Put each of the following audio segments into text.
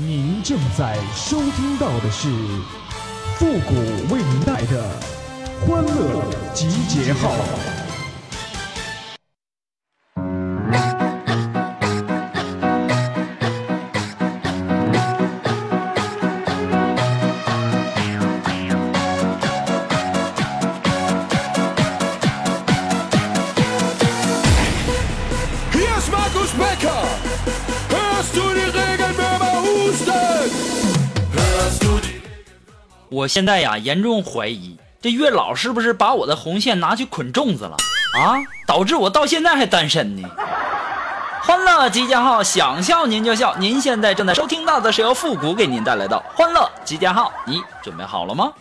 您正在收听到的是复古为您带的欢乐集结号。我现在呀，严重怀疑这月老是不是把我的红线拿去捆粽子了啊？导致我到现在还单身呢。欢乐集结号，想笑您就笑。您现在正在收听到的是由复古给您带来的欢乐集结号，你准备好了吗？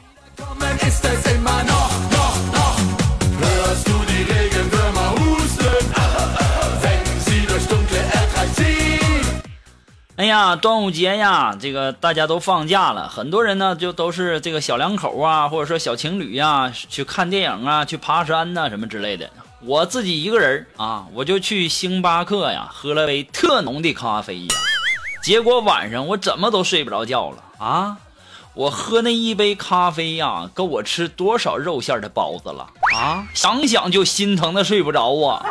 哎呀，端午节呀，这个大家都放假了，很多人呢就都是这个小两口啊，或者说小情侣呀，去看电影啊，去爬山呐，什么之类的。我自己一个人啊，我就去星巴克呀，喝了杯特浓的咖啡呀，结果晚上我怎么都睡不着觉了啊！我喝那一杯咖啡呀，够我吃多少肉馅的包子了啊！想想就心疼的睡不着啊！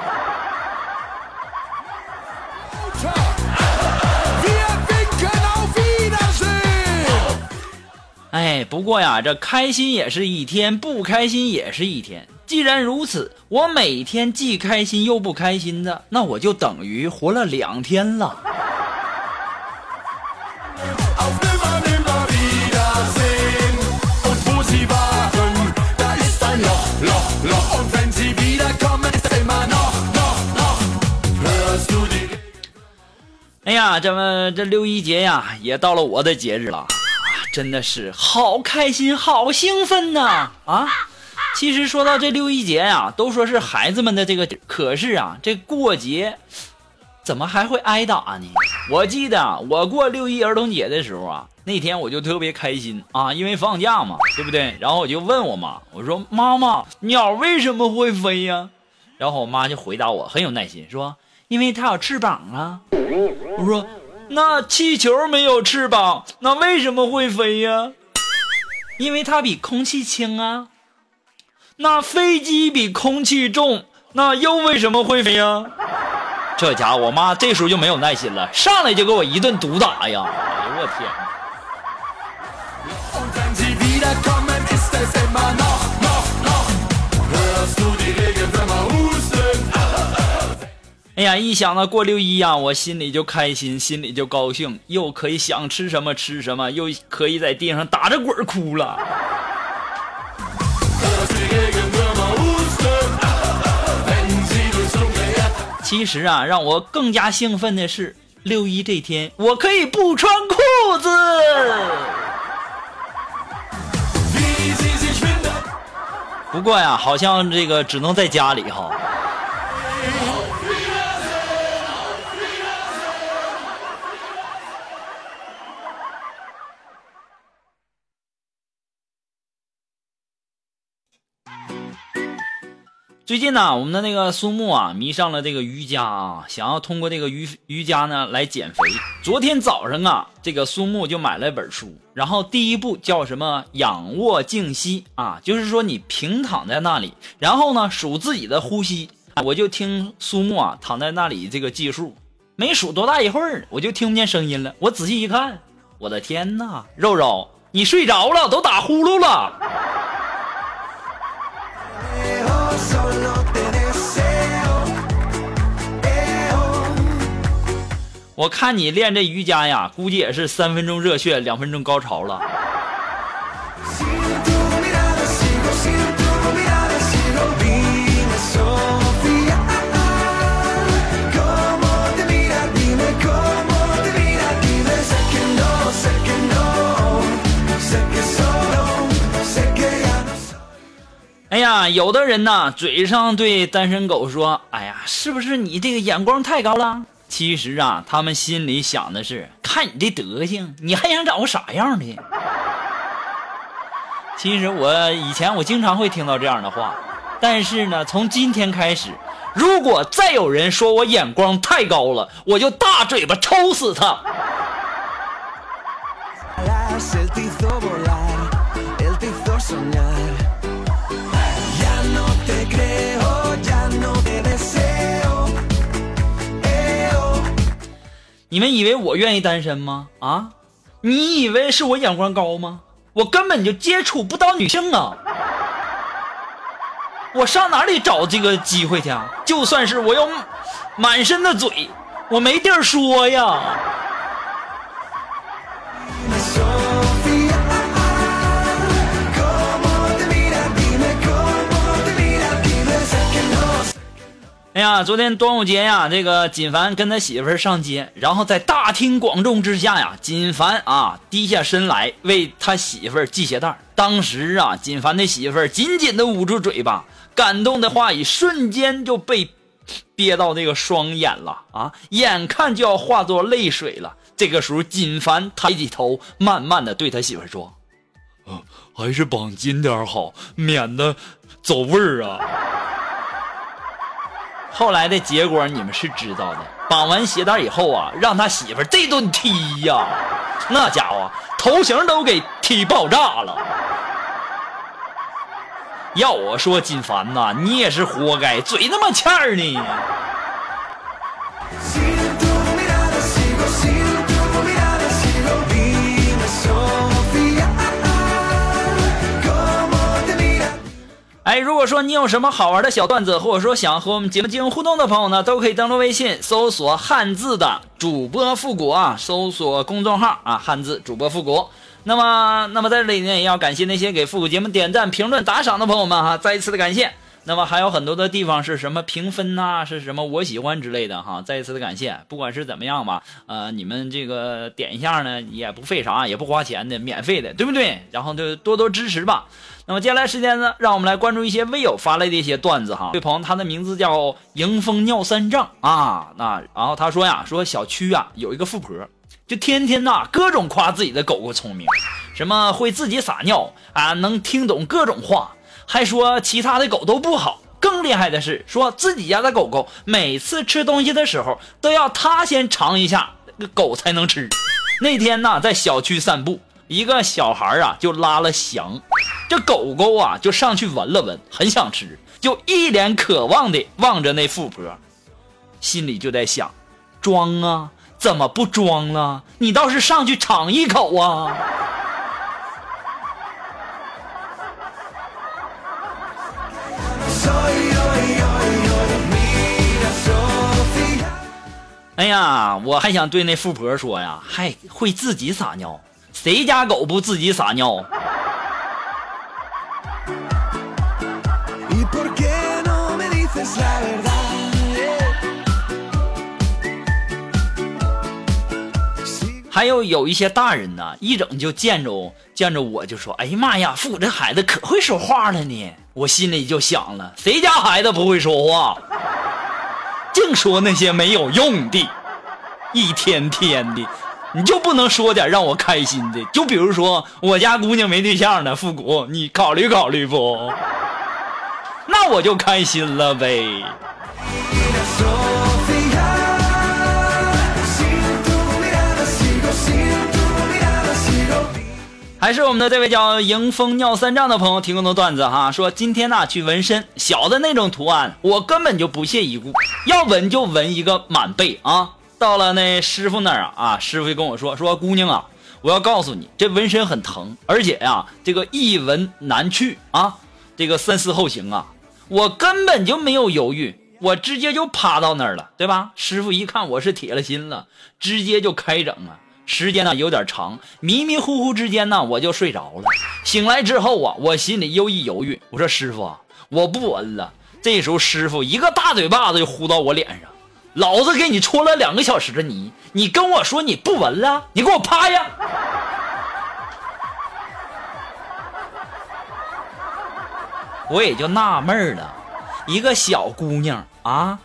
哎，不过呀，这开心也是一天，不开心也是一天。既然如此，我每天既开心又不开心的，那我就等于活了两天了。哎呀，这么这六一节呀，也到了我的节日了。真的是好开心，好兴奋呐！啊，其实说到这六一节呀，都说是孩子们的这个，可是啊，这过节怎么还会挨打呢？我记得我过六一儿童节的时候啊，那天我就特别开心啊，因为放假嘛，对不对？然后我就问我妈，我说：“妈妈，鸟为什么会飞呀？”然后我妈就回答我，很有耐心说：“因为它有翅膀啊。”我说。那气球没有翅膀，那为什么会飞呀？因为它比空气轻啊。那飞机比空气重，那又为什么会飞呀？这家伙，我妈这时候就没有耐心了，上来就给我一顿毒打呀！哎呦我天！哎呀，一想到过六一呀，我心里就开心，心里就高兴，又可以想吃什么吃什么，又可以在地上打着滚哭了。其实啊，让我更加兴奋的是，六一这天我可以不穿裤子。不过呀，好像这个只能在家里哈。最近呢，我们的那个苏木啊，迷上了这个瑜伽啊，想要通过这个瑜瑜伽呢来减肥。昨天早上啊，这个苏木就买了一本书，然后第一步叫什么仰卧静息啊，就是说你平躺在那里，然后呢数自己的呼吸。我就听苏木啊躺在那里这个计数，没数多大一会儿，我就听不见声音了。我仔细一看，我的天哪，肉肉你睡着了，都打呼噜了。我看你练这瑜伽呀，估计也是三分钟热血，两分钟高潮了。哎呀，有的人呐，嘴上对单身狗说：“哎呀，是不是你这个眼光太高了？”其实啊，他们心里想的是：看你这德行，你还想找个啥样的？其实我以前我经常会听到这样的话，但是呢，从今天开始，如果再有人说我眼光太高了，我就大嘴巴抽死他。你们以为我愿意单身吗？啊，你以为是我眼光高吗？我根本就接触不到女性啊！我上哪里找这个机会去啊？就算是我有满身的嘴，我没地儿说呀。哎呀，昨天端午节呀，这个锦凡跟他媳妇儿上街，然后在大庭广众之下呀，锦凡啊低下身来为他媳妇儿系鞋带当时啊，锦凡的媳妇儿紧紧的捂住嘴巴，感动的话语瞬间就被憋到那个双眼了啊，眼看就要化作泪水了。这个时候，锦凡抬起头，慢慢的对他媳妇儿说：“嗯，还是绑紧点好，免得走味儿啊。”后来的结果你们是知道的，绑完鞋带以后啊，让他媳妇这顿踢呀，那家伙头型都给踢爆炸了。要我说，金凡呐，你也是活该，嘴那么欠儿呢。哎，如果说你有什么好玩的小段子，或者说想和我们节目进行互动的朋友呢，都可以登录微信搜索汉字的主播复古啊，搜索公众号啊，汉字主播复古。那么，那么在这里呢，也要感谢那些给复古节目点赞、评论、打赏的朋友们哈，再一次的感谢。那么还有很多的地方是什么评分呐，是什么我喜欢之类的哈，再一次的感谢。不管是怎么样吧，呃，你们这个点一下呢，也不费啥，也不花钱的，免费的，对不对？然后就多多支持吧。那么接下来时间呢，让我们来关注一些微友发来的一些段子哈。这位朋友他的名字叫迎风尿三丈啊，那然后他说呀，说小区啊有一个富婆，就天天呐各种夸自己的狗狗聪明，什么会自己撒尿啊，能听懂各种话。还说其他的狗都不好，更厉害的是说自己家的狗狗每次吃东西的时候都要他先尝一下，狗才能吃。那天呢，在小区散步，一个小孩啊就拉了翔，这狗狗啊就上去闻了闻，很想吃，就一脸渴望的望着那富婆，心里就在想：装啊，怎么不装了？你倒是上去尝一口啊！哎呀，我还想对那富婆说呀，还会自己撒尿，谁家狗不自己撒尿？还有有一些大人呢，一整就见着见着我就说：“哎呀妈呀，复古这孩子可会说话了呢。”我心里就想了，谁家孩子不会说话？净说那些没有用的，一天天的，你就不能说点让我开心的？就比如说我家姑娘没对象呢，复古，你考虑考虑不？那我就开心了呗。还是我们的这位叫迎风尿三丈的朋友提供的段子哈，说今天呢去纹身，小的那种图案我根本就不屑一顾，要纹就纹一个满背啊。到了那师傅那儿啊啊，师傅就跟我说说姑娘啊，我要告诉你，这纹身很疼，而且呀这个一纹难去啊，这个三思后行啊。我根本就没有犹豫，我直接就趴到那儿了，对吧？师傅一看我是铁了心了，直接就开整了。时间呢有点长，迷迷糊糊之间呢我就睡着了。醒来之后啊，我心里又一犹豫，我说师傅，啊我不纹了。这时候师傅一个大嘴巴子就呼到我脸上，老子给你搓了两个小时的泥，你跟我说你不纹了？你给我趴下！我也就纳闷了，一个小姑娘啊。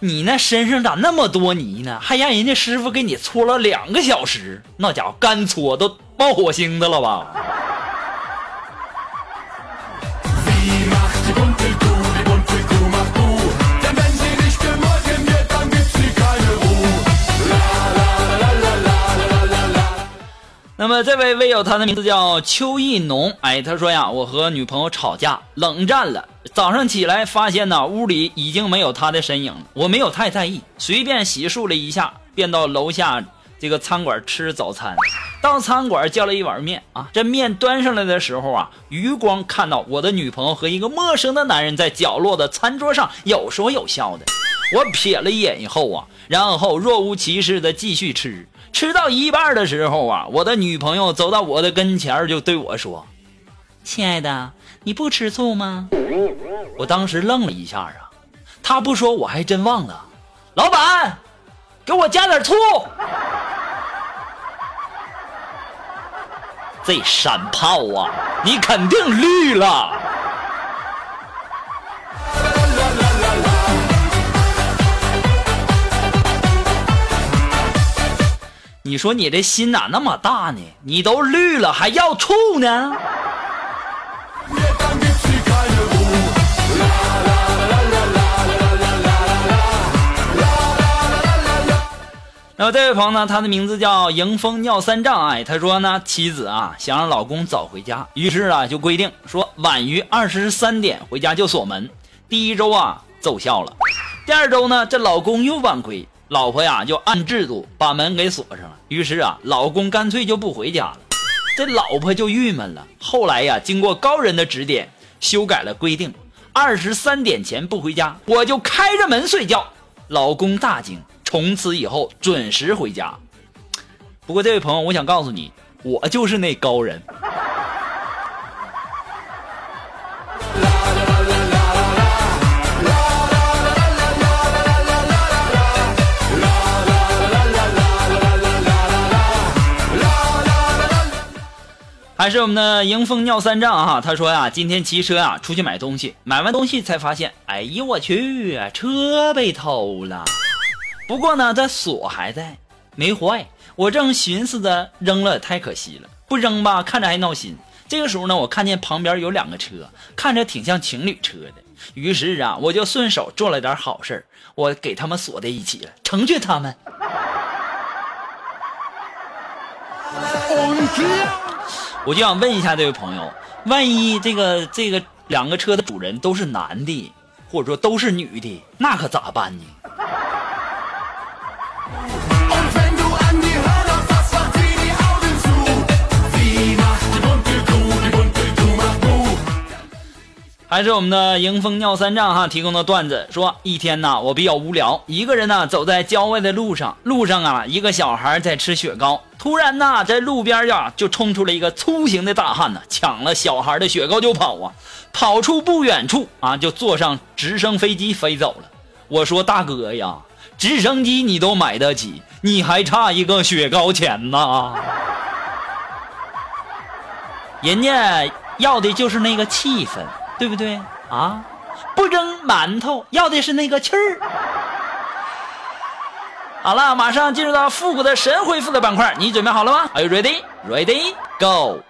你那身上咋那么多泥呢？还让人家师傅给你搓了两个小时，那家伙干搓都冒火星子了吧？那么这位微友，他的名字叫邱意农。哎，他说呀，我和女朋友吵架，冷战了。早上起来发现呢，屋里已经没有他的身影了。我没有太在意，随便洗漱了一下，便到楼下这个餐馆吃早餐。到餐馆叫了一碗面啊，这面端上来的时候啊，余光看到我的女朋友和一个陌生的男人在角落的餐桌上有说有笑的。我瞥了一眼以后啊，然后若无其事的继续吃。吃到一半的时候啊，我的女朋友走到我的跟前就对我说：“亲爱的，你不吃醋吗？”我当时愣了一下啊，他不说我还真忘了。老板，给我加点醋。这山炮啊，你肯定绿了。你说你这心咋那么大呢？你都绿了还要醋呢？这位朋友呢，他的名字叫迎风尿三丈。哎，他说呢，妻子啊想让老公早回家，于是啊就规定说晚于二十三点回家就锁门。第一周啊奏效了，第二周呢这老公又晚归。老婆呀，就按制度把门给锁上了。于是啊，老公干脆就不回家了。这老婆就郁闷了。后来呀，经过高人的指点，修改了规定：二十三点前不回家，我就开着门睡觉。老公大惊，从此以后准时回家。不过，这位朋友，我想告诉你，我就是那高人。还是我们的迎风尿三丈哈，他说呀，今天骑车啊出去买东西，买完东西才发现，哎呦我去，车被偷了。不过呢，这锁还在，没坏。我正寻思着扔了，太可惜了，不扔吧，看着还闹心。这个时候呢，我看见旁边有两个车，看着挺像情侣车的，于是啊，我就顺手做了点好事我给他们锁在一起了，成全他们。我就想问一下这位朋友，万一这个这个两个车的主人都是男的，或者说都是女的，那可咋办呢？还是我们的迎风尿三丈哈提供的段子，说一天呐，我比较无聊，一个人呢走在郊外的路上，路上啊，一个小孩在吃雪糕，突然呢，在路边呀就冲出了一个粗型的大汉呢，抢了小孩的雪糕就跑啊，跑出不远处啊，就坐上直升飞机飞走了。我说大哥呀，直升机你都买得起，你还差一个雪糕钱呢，人家要的就是那个气氛。对不对啊？不蒸馒头，要的是那个气儿。好了，马上进入到复古的神回复的板块，你准备好了吗？Are you ready? Ready? Go!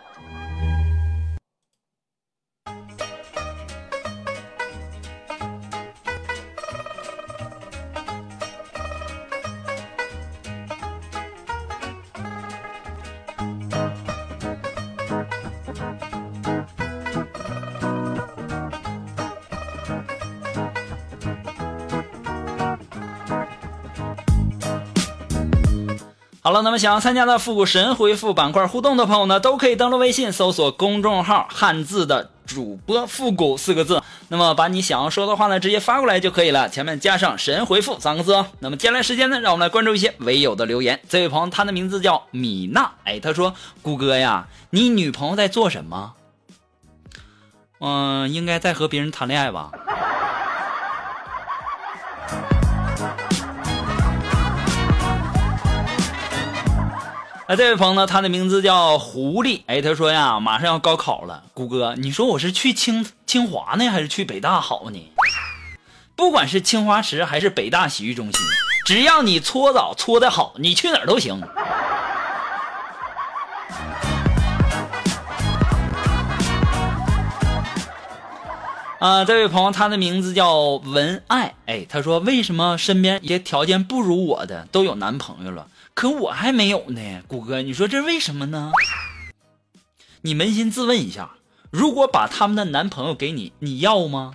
好了，那么想要参加的复古神回复板块互动的朋友呢，都可以登录微信搜索公众号“汉字的主播复古”四个字，那么把你想要说的话呢，直接发过来就可以了，前面加上“神回复”三个字哦。那么接下来时间呢，让我们来关注一些唯友的留言。这位朋友，他的名字叫米娜，哎，他说：“谷歌呀，你女朋友在做什么？嗯，应该在和别人谈恋爱吧。”啊这位朋友呢？他的名字叫狐狸。哎，他说呀，马上要高考了，谷歌，你说我是去清清华呢，还是去北大好呢？不管是清华池还是北大洗浴中心，只要你搓澡搓得好，你去哪儿都行。啊，这位朋友，他的名字叫文爱。哎，他说，为什么身边一些条件不如我的都有男朋友了？可我还没有呢，谷歌，你说这为什么呢？你扪心自问一下，如果把他们的男朋友给你，你要吗？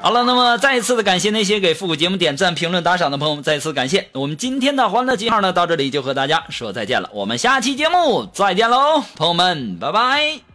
好了，那么再一次的感谢那些给复古节目点赞、评论、打赏的朋友们，再一次感谢。我们今天的欢乐记号呢，到这里就和大家说再见了，我们下期节目再见喽，朋友们，拜拜。